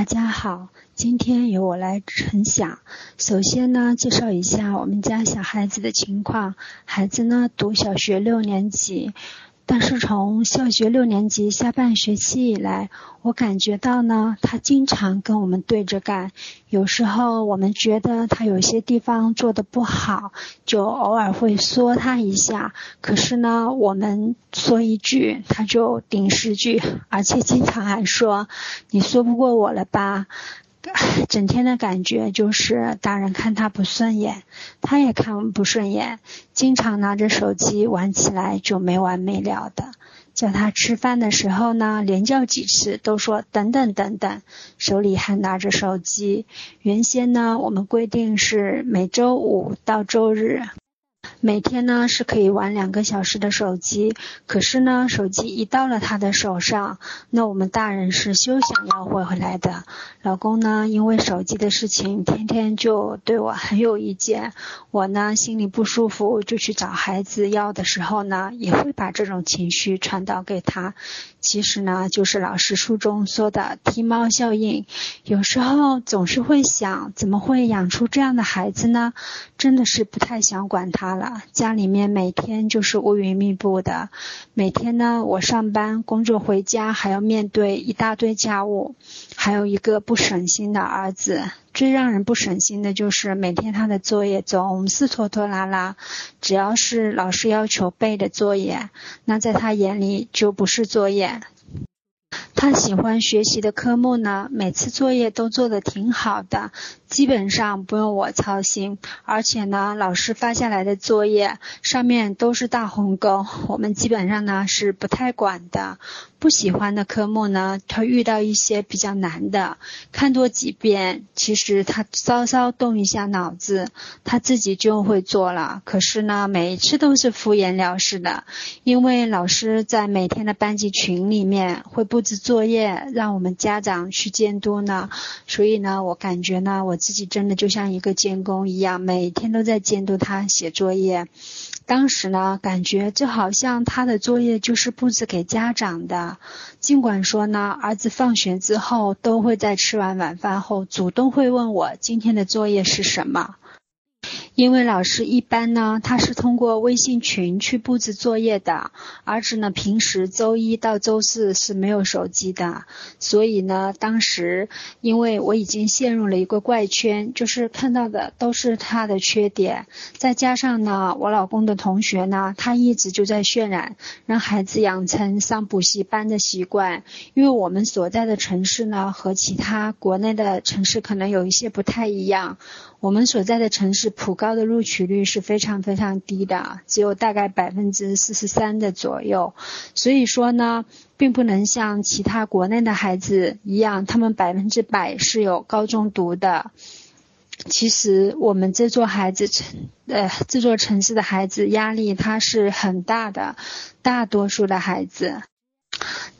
大家好，今天由我来分享。首先呢，介绍一下我们家小孩子的情况。孩子呢读小学六年级。但是从小学六年级下半学期以来，我感觉到呢，他经常跟我们对着干。有时候我们觉得他有些地方做的不好，就偶尔会说他一下。可是呢，我们说一句，他就顶十句，而且经常还说：“你说不过我了吧？” 整天的感觉就是大人看他不顺眼，他也看不顺眼，经常拿着手机玩起来就没完没了的。叫他吃饭的时候呢，连叫几次都说等等等等，手里还拿着手机。原先呢，我们规定是每周五到周日。每天呢是可以玩两个小时的手机，可是呢手机一到了他的手上，那我们大人是休想要回回来的。老公呢因为手机的事情，天天就对我很有意见。我呢心里不舒服，就去找孩子要的时候呢，也会把这种情绪传导给他。其实呢就是老师书中说的踢猫效应。有时候总是会想，怎么会养出这样的孩子呢？真的是不太想管他了。家里面每天就是乌云密布的，每天呢，我上班工作回家还要面对一大堆家务，还有一个不省心的儿子。最让人不省心的就是每天他的作业总是拖拖拉拉，只要是老师要求背的作业，那在他眼里就不是作业。他喜欢学习的科目呢，每次作业都做的挺好的，基本上不用我操心。而且呢，老师发下来的作业上面都是大红勾，我们基本上呢是不太管的。不喜欢的科目呢，他遇到一些比较难的，看多几遍，其实他稍稍动一下脑子，他自己就会做了。可是呢，每一次都是敷衍了事的，因为老师在每天的班级群里面会布置作业，让我们家长去监督呢。所以呢，我感觉呢，我自己真的就像一个监工一样，每天都在监督他写作业。当时呢，感觉就好像他的作业就是布置给家长的。尽管说呢，儿子放学之后都会在吃完晚饭后主动会问我今天的作业是什么。因为老师一般呢，他是通过微信群去布置作业的。儿子呢，平时周一到周四是没有手机的，所以呢，当时因为我已经陷入了一个怪圈，就是看到的都是他的缺点。再加上呢，我老公的同学呢，他一直就在渲染让孩子养成上补习班的习惯。因为我们所在的城市呢，和其他国内的城市可能有一些不太一样。我们所在的城市普高的录取率是非常非常低的，只有大概百分之四十三的左右。所以说呢，并不能像其他国内的孩子一样，他们百分之百是有高中读的。其实我们这座孩子城，呃，这座城市的孩子压力他是很大的，大多数的孩子。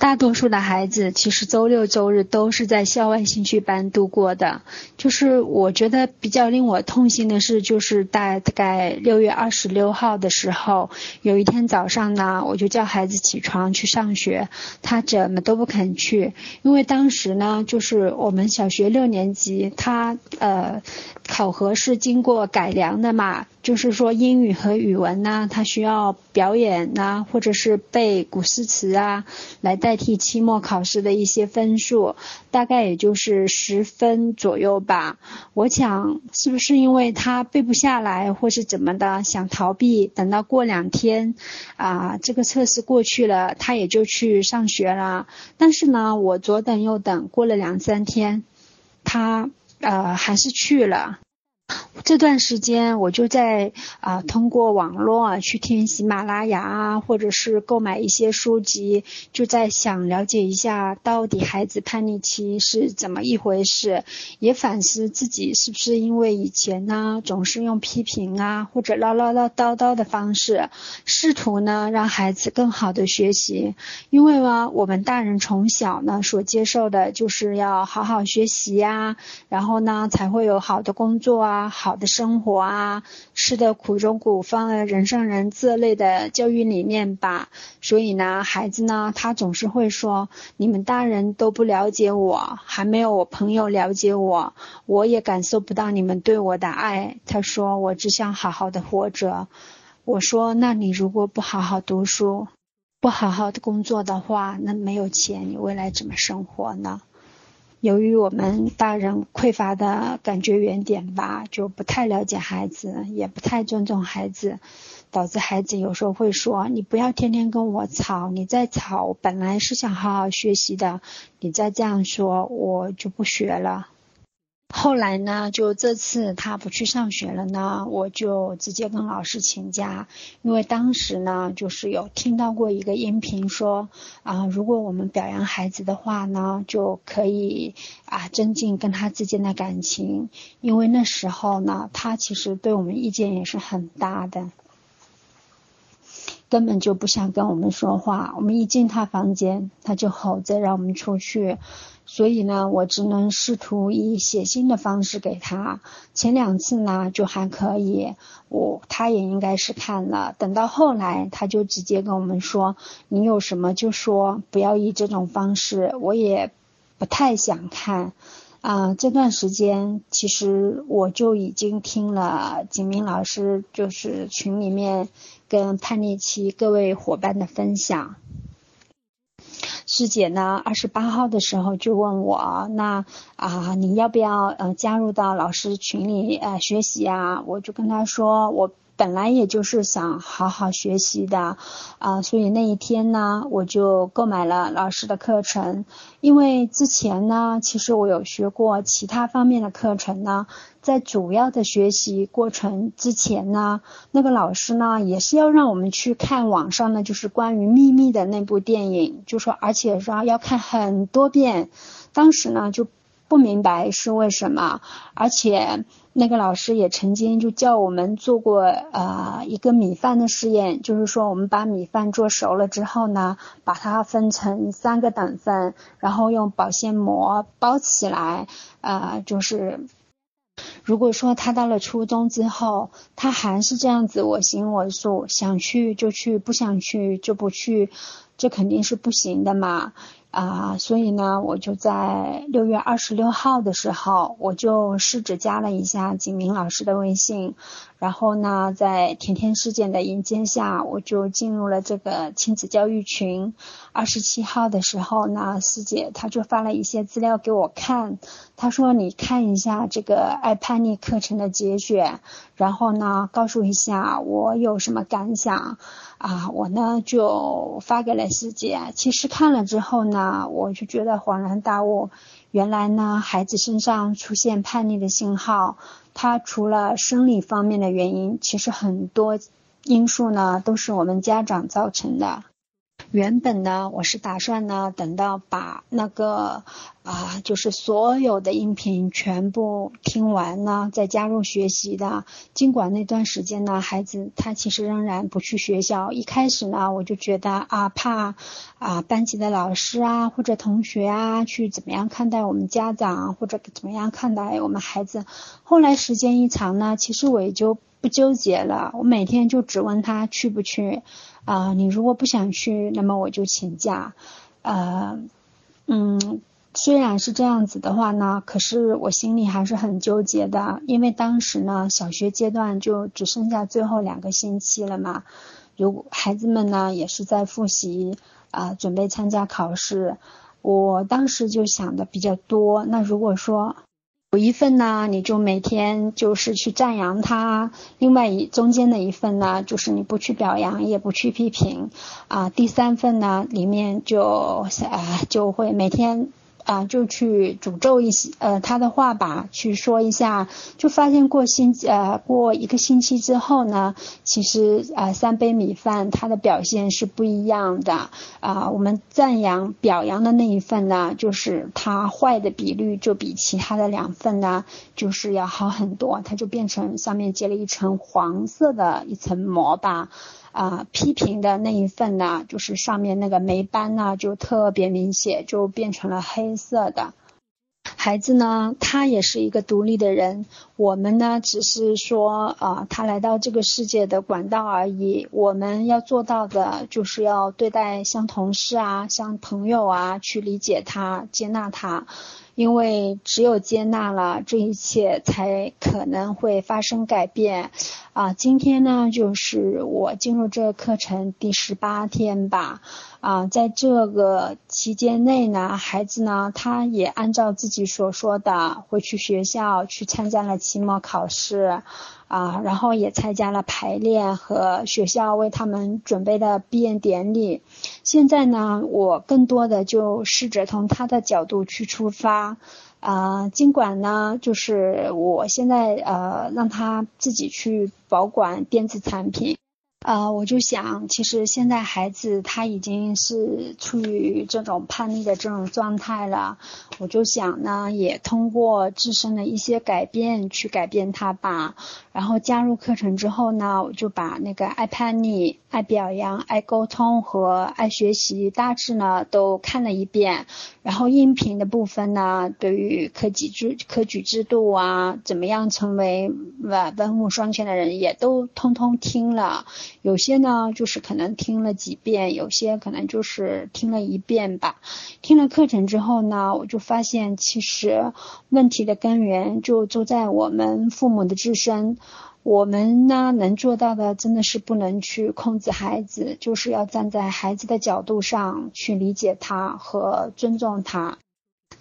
大多数的孩子其实周六周日都是在校外兴趣班度过的。就是我觉得比较令我痛心的是，就是大概六月二十六号的时候，有一天早上呢，我就叫孩子起床去上学，他怎么都不肯去，因为当时呢，就是我们小学六年级，他呃考核是经过改良的嘛。就是说英语和语文呢，它需要表演呐，或者是背古诗词啊，来代替期末考试的一些分数，大概也就是十分左右吧。我想是不是因为他背不下来，或是怎么的，想逃避，等到过两天啊，这个测试过去了，他也就去上学了。但是呢，我左等右等，过了两三天，他呃还是去了。这段时间我就在啊通过网络啊去听喜马拉雅啊，或者是购买一些书籍，就在想了解一下到底孩子叛逆期是怎么一回事，也反思自己是不是因为以前呢总是用批评啊或者唠唠唠叨叨的方式，试图呢让孩子更好的学习，因为呢我们大人从小呢所接受的就是要好好学习呀，然后呢才会有好的工作啊好。的生活啊，吃的苦中苦，方为人上人这类的教育理念吧。所以呢，孩子呢，他总是会说，你们大人都不了解我，还没有我朋友了解我，我也感受不到你们对我的爱。他说，我只想好好的活着。我说，那你如果不好好读书，不好好的工作的话，那没有钱，你未来怎么生活呢？由于我们大人匮乏的感觉原点吧，就不太了解孩子，也不太尊重孩子，导致孩子有时候会说：“你不要天天跟我吵，你再吵，本来是想好好学习的，你再这样说，我就不学了。”后来呢，就这次他不去上学了呢，我就直接跟老师请假，因为当时呢，就是有听到过一个音频说，啊，如果我们表扬孩子的话呢，就可以啊增进跟他之间的感情，因为那时候呢，他其实对我们意见也是很大的。根本就不想跟我们说话，我们一进他房间，他就吼着让我们出去。所以呢，我只能试图以写信的方式给他。前两次呢就还可以，我他也应该是看了。等到后来，他就直接跟我们说：“你有什么就说，不要以这种方式。”我也不太想看。啊，这段时间其实我就已经听了景明老师就是群里面跟叛逆期各位伙伴的分享。师姐呢，二十八号的时候就问我，那啊你要不要呃加入到老师群里呃学习啊？我就跟她说我。本来也就是想好好学习的，啊，所以那一天呢，我就购买了老师的课程。因为之前呢，其实我有学过其他方面的课程呢，在主要的学习过程之前呢，那个老师呢也是要让我们去看网上呢就是关于秘密的那部电影，就说而且说要看很多遍。当时呢就不明白是为什么，而且。那个老师也曾经就叫我们做过呃一个米饭的试验，就是说我们把米饭做熟了之后呢，把它分成三个等份，然后用保鲜膜包起来，呃，就是如果说他到了初中之后，他还是这样子我行我素，想去就去，不想去就不去，这肯定是不行的嘛。啊，所以呢，我就在六月二十六号的时候，我就试着加了一下景明老师的微信。然后呢，在甜甜事件的引荐下，我就进入了这个亲子教育群。二十七号的时候呢，师姐她就发了一些资料给我看，她说你看一下这个爱叛逆课程的节选，然后呢，告诉一下我有什么感想。啊，我呢就发给了师姐。其实看了之后呢，我就觉得恍然大悟，原来呢孩子身上出现叛逆的信号。他除了生理方面的原因，其实很多因素呢都是我们家长造成的。原本呢，我是打算呢，等到把那个啊，就是所有的音频全部听完呢，再加入学习的。尽管那段时间呢，孩子他其实仍然不去学校。一开始呢，我就觉得啊，怕啊，班级的老师啊，或者同学啊，去怎么样看待我们家长，或者怎么样看待我们孩子。后来时间一长呢，其实我也就不纠结了。我每天就只问他去不去。啊，你如果不想去，那么我就请假。呃，嗯，虽然是这样子的话呢，可是我心里还是很纠结的，因为当时呢，小学阶段就只剩下最后两个星期了嘛。如孩子们呢也是在复习啊，准备参加考试。我当时就想的比较多。那如果说，有一份呢，你就每天就是去赞扬他；另外一中间的一份呢，就是你不去表扬，也不去批评啊。第三份呢，里面就啊就会每天。啊，就去诅咒一些呃他的话吧，去说一下，就发现过星呃过一个星期之后呢，其实啊三杯米饭它的表现是不一样的啊。我们赞扬表扬的那一份呢，就是它坏的比率就比其他的两份呢，就是要好很多，它就变成上面结了一层黄色的一层膜吧。啊，批评的那一份呢，就是上面那个霉斑呢，就特别明显，就变成了黑色的。孩子呢，他也是一个独立的人，我们呢，只是说啊，他来到这个世界的管道而已。我们要做到的，就是要对待像同事啊，像朋友啊，去理解他，接纳他。因为只有接纳了，这一切才可能会发生改变。啊，今天呢，就是我进入这个课程第十八天吧。啊，在这个期间内呢，孩子呢，他也按照自己所说的，回去学校去参加了期末考试。啊，然后也参加了排练和学校为他们准备的毕业典礼。现在呢，我更多的就试着从他的角度去出发。啊，尽管呢，就是我现在呃让他自己去保管电子产品。啊，我就想，其实现在孩子他已经是处于这种叛逆的这种状态了。我就想呢，也通过自身的一些改变去改变他吧。然后加入课程之后呢，我就把那个爱叛逆、爱表扬、爱沟通和爱学习大致呢都看了一遍。然后音频的部分呢，对于科举制、科举制度啊，怎么样成为文文武双全的人，也都通通听了。有些呢，就是可能听了几遍，有些可能就是听了一遍吧。听了课程之后呢，我就发现其实问题的根源就就在我们父母的自身。我们呢能做到的，真的是不能去控制孩子，就是要站在孩子的角度上去理解他和尊重他。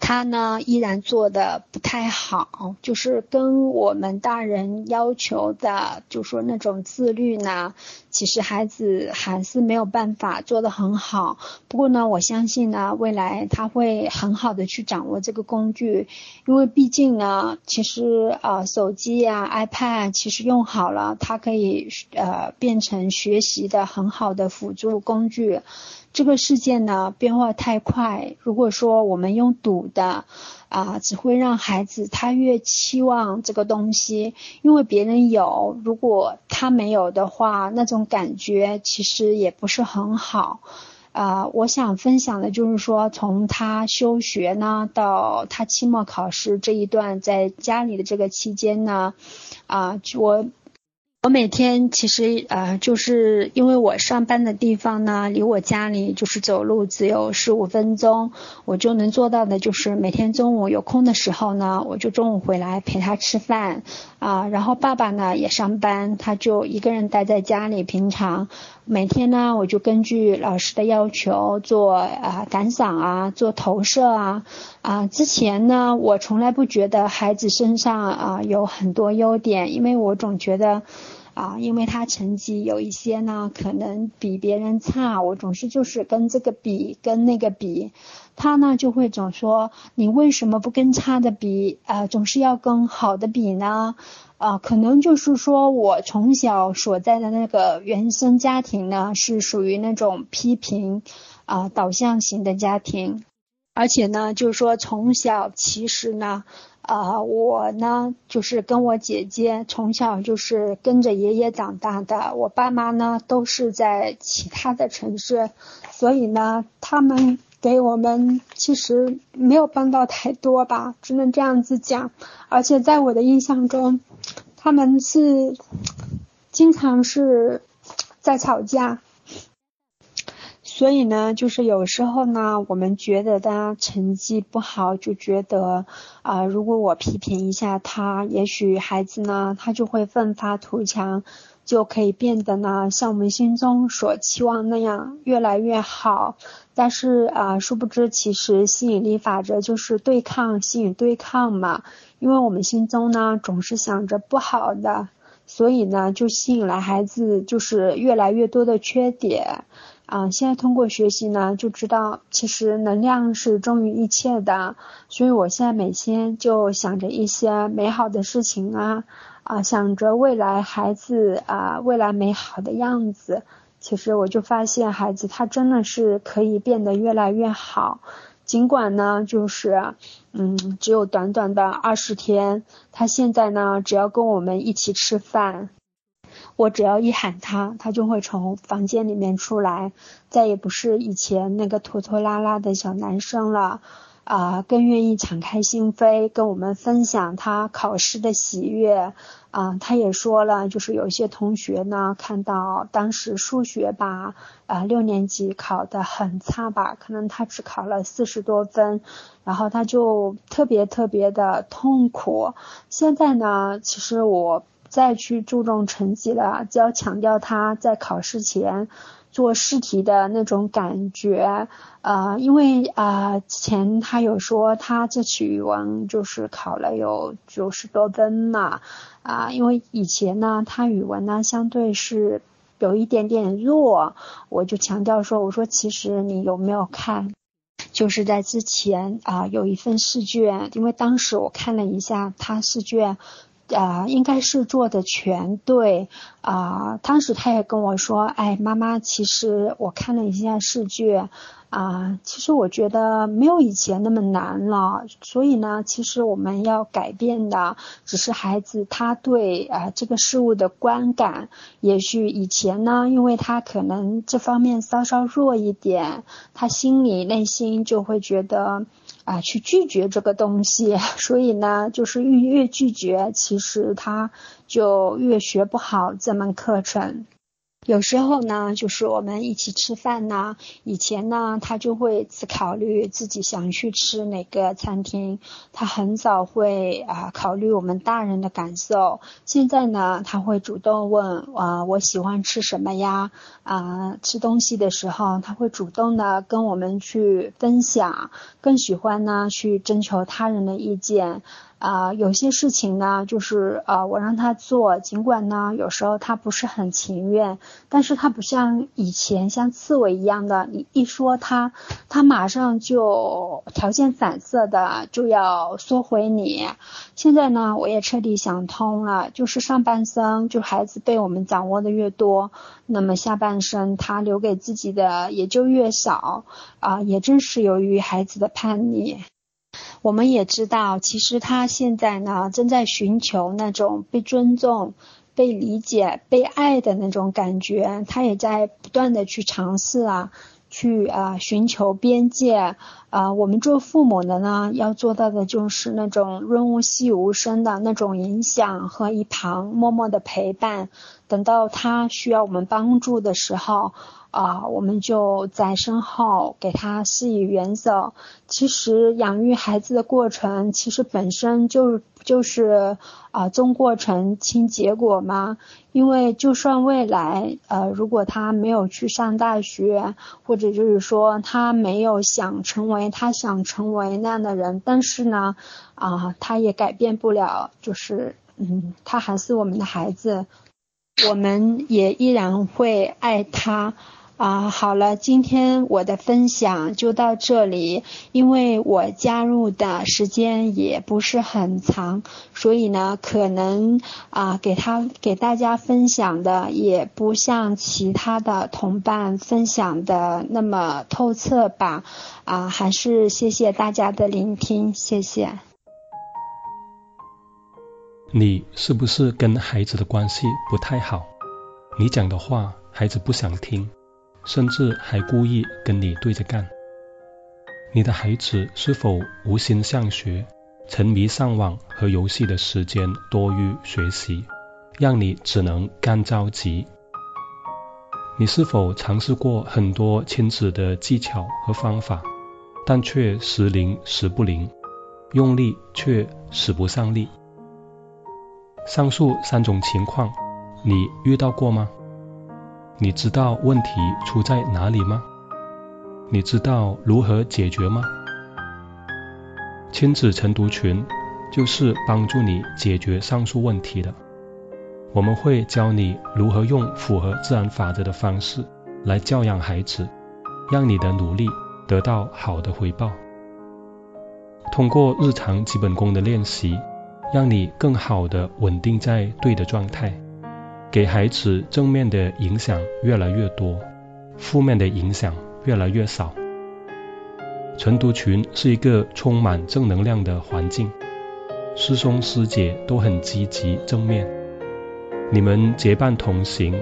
他呢依然做的不太好，就是跟我们大人要求的，就说那种自律呢，其实孩子还是没有办法做得很好。不过呢，我相信呢，未来他会很好的去掌握这个工具，因为毕竟呢，其实呃手机呀、iPad 其实用好了，它可以呃变成学习的很好的辅助工具。这个世界呢变化太快，如果说我们用赌的，啊，只会让孩子他越期望这个东西，因为别人有，如果他没有的话，那种感觉其实也不是很好。啊，我想分享的就是说，从他休学呢到他期末考试这一段在家里的这个期间呢，啊，我。我每天其实呃，就是因为我上班的地方呢，离我家里就是走路只有十五分钟，我就能做到的就是每天中午有空的时候呢，我就中午回来陪他吃饭啊。然后爸爸呢也上班，他就一个人待在家里。平常每天呢，我就根据老师的要求做啊感赏啊，做投射啊啊。之前呢，我从来不觉得孩子身上啊有很多优点，因为我总觉得。啊，因为他成绩有一些呢，可能比别人差，我总是就是跟这个比，跟那个比，他呢就会总说，你为什么不跟差的比，啊，总是要跟好的比呢？啊，可能就是说我从小所在的那个原生家庭呢，是属于那种批评啊导向型的家庭，而且呢，就是说从小其实呢。啊，我呢就是跟我姐姐从小就是跟着爷爷长大的，我爸妈呢都是在其他的城市，所以呢他们给我们其实没有帮到太多吧，只能这样子讲。而且在我的印象中，他们是经常是在吵架。所以呢，就是有时候呢，我们觉得他成绩不好，就觉得啊，如果我批评一下他，也许孩子呢，他就会奋发图强，就可以变得呢，像我们心中所期望那样越来越好。但是啊，殊不知，其实吸引力法则就是对抗吸引对抗嘛，因为我们心中呢，总是想着不好的，所以呢，就吸引来孩子就是越来越多的缺点。啊，现在通过学习呢，就知道其实能量是重于一切的，所以我现在每天就想着一些美好的事情啊，啊，想着未来孩子啊未来美好的样子，其实我就发现孩子他真的是可以变得越来越好，尽管呢就是嗯只有短短的二十天，他现在呢只要跟我们一起吃饭。我只要一喊他，他就会从房间里面出来，再也不是以前那个拖拖拉拉的小男生了。啊，更愿意敞开心扉跟我们分享他考试的喜悦。啊，他也说了，就是有些同学呢，看到当时数学吧，啊，六年级考的很差吧，可能他只考了四十多分，然后他就特别特别的痛苦。现在呢，其实我再去注重成绩了，就要强调他在考试前。做试题的那种感觉，呃，因为啊，之前他有说他这次语文就是考了有九十多分嘛，啊，因为以前呢，他语文呢相对是有一点点弱，我就强调说，我说其实你有没有看，就是在之前啊有一份试卷，因为当时我看了一下他试卷。啊，应该是做的全对啊。当时他也跟我说，哎，妈妈，其实我看了一下试卷。啊，其实我觉得没有以前那么难了，所以呢，其实我们要改变的只是孩子他对啊这个事物的观感。也许以前呢，因为他可能这方面稍稍弱一点，他心里内心就会觉得啊去拒绝这个东西，所以呢，就是越越拒绝，其实他就越学不好这门课程。有时候呢，就是我们一起吃饭呢，以前呢，他就会只考虑自己想去吃哪个餐厅，他很少会啊考虑我们大人的感受。现在呢，他会主动问啊，我喜欢吃什么呀？啊，吃东西的时候，他会主动的跟我们去分享，更喜欢呢去征求他人的意见。啊，有些事情呢，就是呃，我让他做，尽管呢，有时候他不是很情愿，但是他不像以前像刺猬一样的，你一说他，他马上就条件反射的就要缩回你。现在呢，我也彻底想通了，就是上半生就孩子被我们掌握的越多，那么下半生他留给自己的也就越少啊，也正是由于孩子的叛逆。我们也知道，其实他现在呢，正在寻求那种被尊重、被理解、被爱的那种感觉。他也在不断的去尝试啊，去啊寻求边界。啊，我们做父母的呢，要做到的就是那种润物细无声的那种影响和一旁默默的陪伴。等到他需要我们帮助的时候。啊，我们就在身后给他施以援手。其实养育孩子的过程，其实本身就就是啊，重过程轻结果嘛。因为就算未来呃，如果他没有去上大学，或者就是说他没有想成为他想成为那样的人，但是呢，啊，他也改变不了，就是嗯，他还是我们的孩子，我们也依然会爱他。啊，好了，今天我的分享就到这里。因为我加入的时间也不是很长，所以呢，可能啊，给他给大家分享的也不像其他的同伴分享的那么透彻吧。啊，还是谢谢大家的聆听，谢谢。你是不是跟孩子的关系不太好？你讲的话，孩子不想听。甚至还故意跟你对着干。你的孩子是否无心向学，沉迷上网和游戏的时间多于学习，让你只能干着急？你是否尝试过很多亲子的技巧和方法，但却时灵时不灵，用力却使不上力？上述三种情况，你遇到过吗？你知道问题出在哪里吗？你知道如何解决吗？亲子晨读群就是帮助你解决上述问题的。我们会教你如何用符合自然法则的方式来教养孩子，让你的努力得到好的回报。通过日常基本功的练习，让你更好的稳定在对的状态。给孩子正面的影响越来越多，负面的影响越来越少。晨读群是一个充满正能量的环境，师兄师姐都很积极正面，你们结伴同行，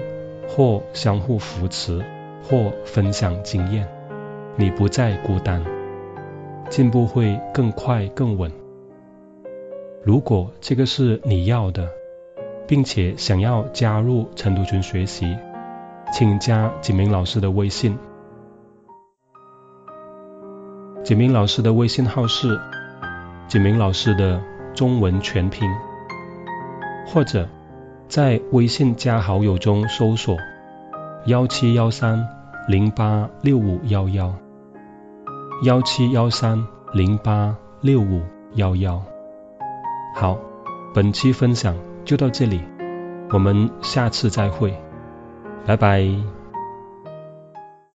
或相互扶持，或分享经验，你不再孤单。进步会更快更稳。如果这个是你要的，并且想要加入晨读群学习，请加景明老师的微信。景明老师的微信号是景明老师的中文全拼，或者在微信加好友中搜索幺七幺三零八六五幺幺幺七幺三零八六五幺幺。好，本期分享就到这里，我们下次再会，拜拜。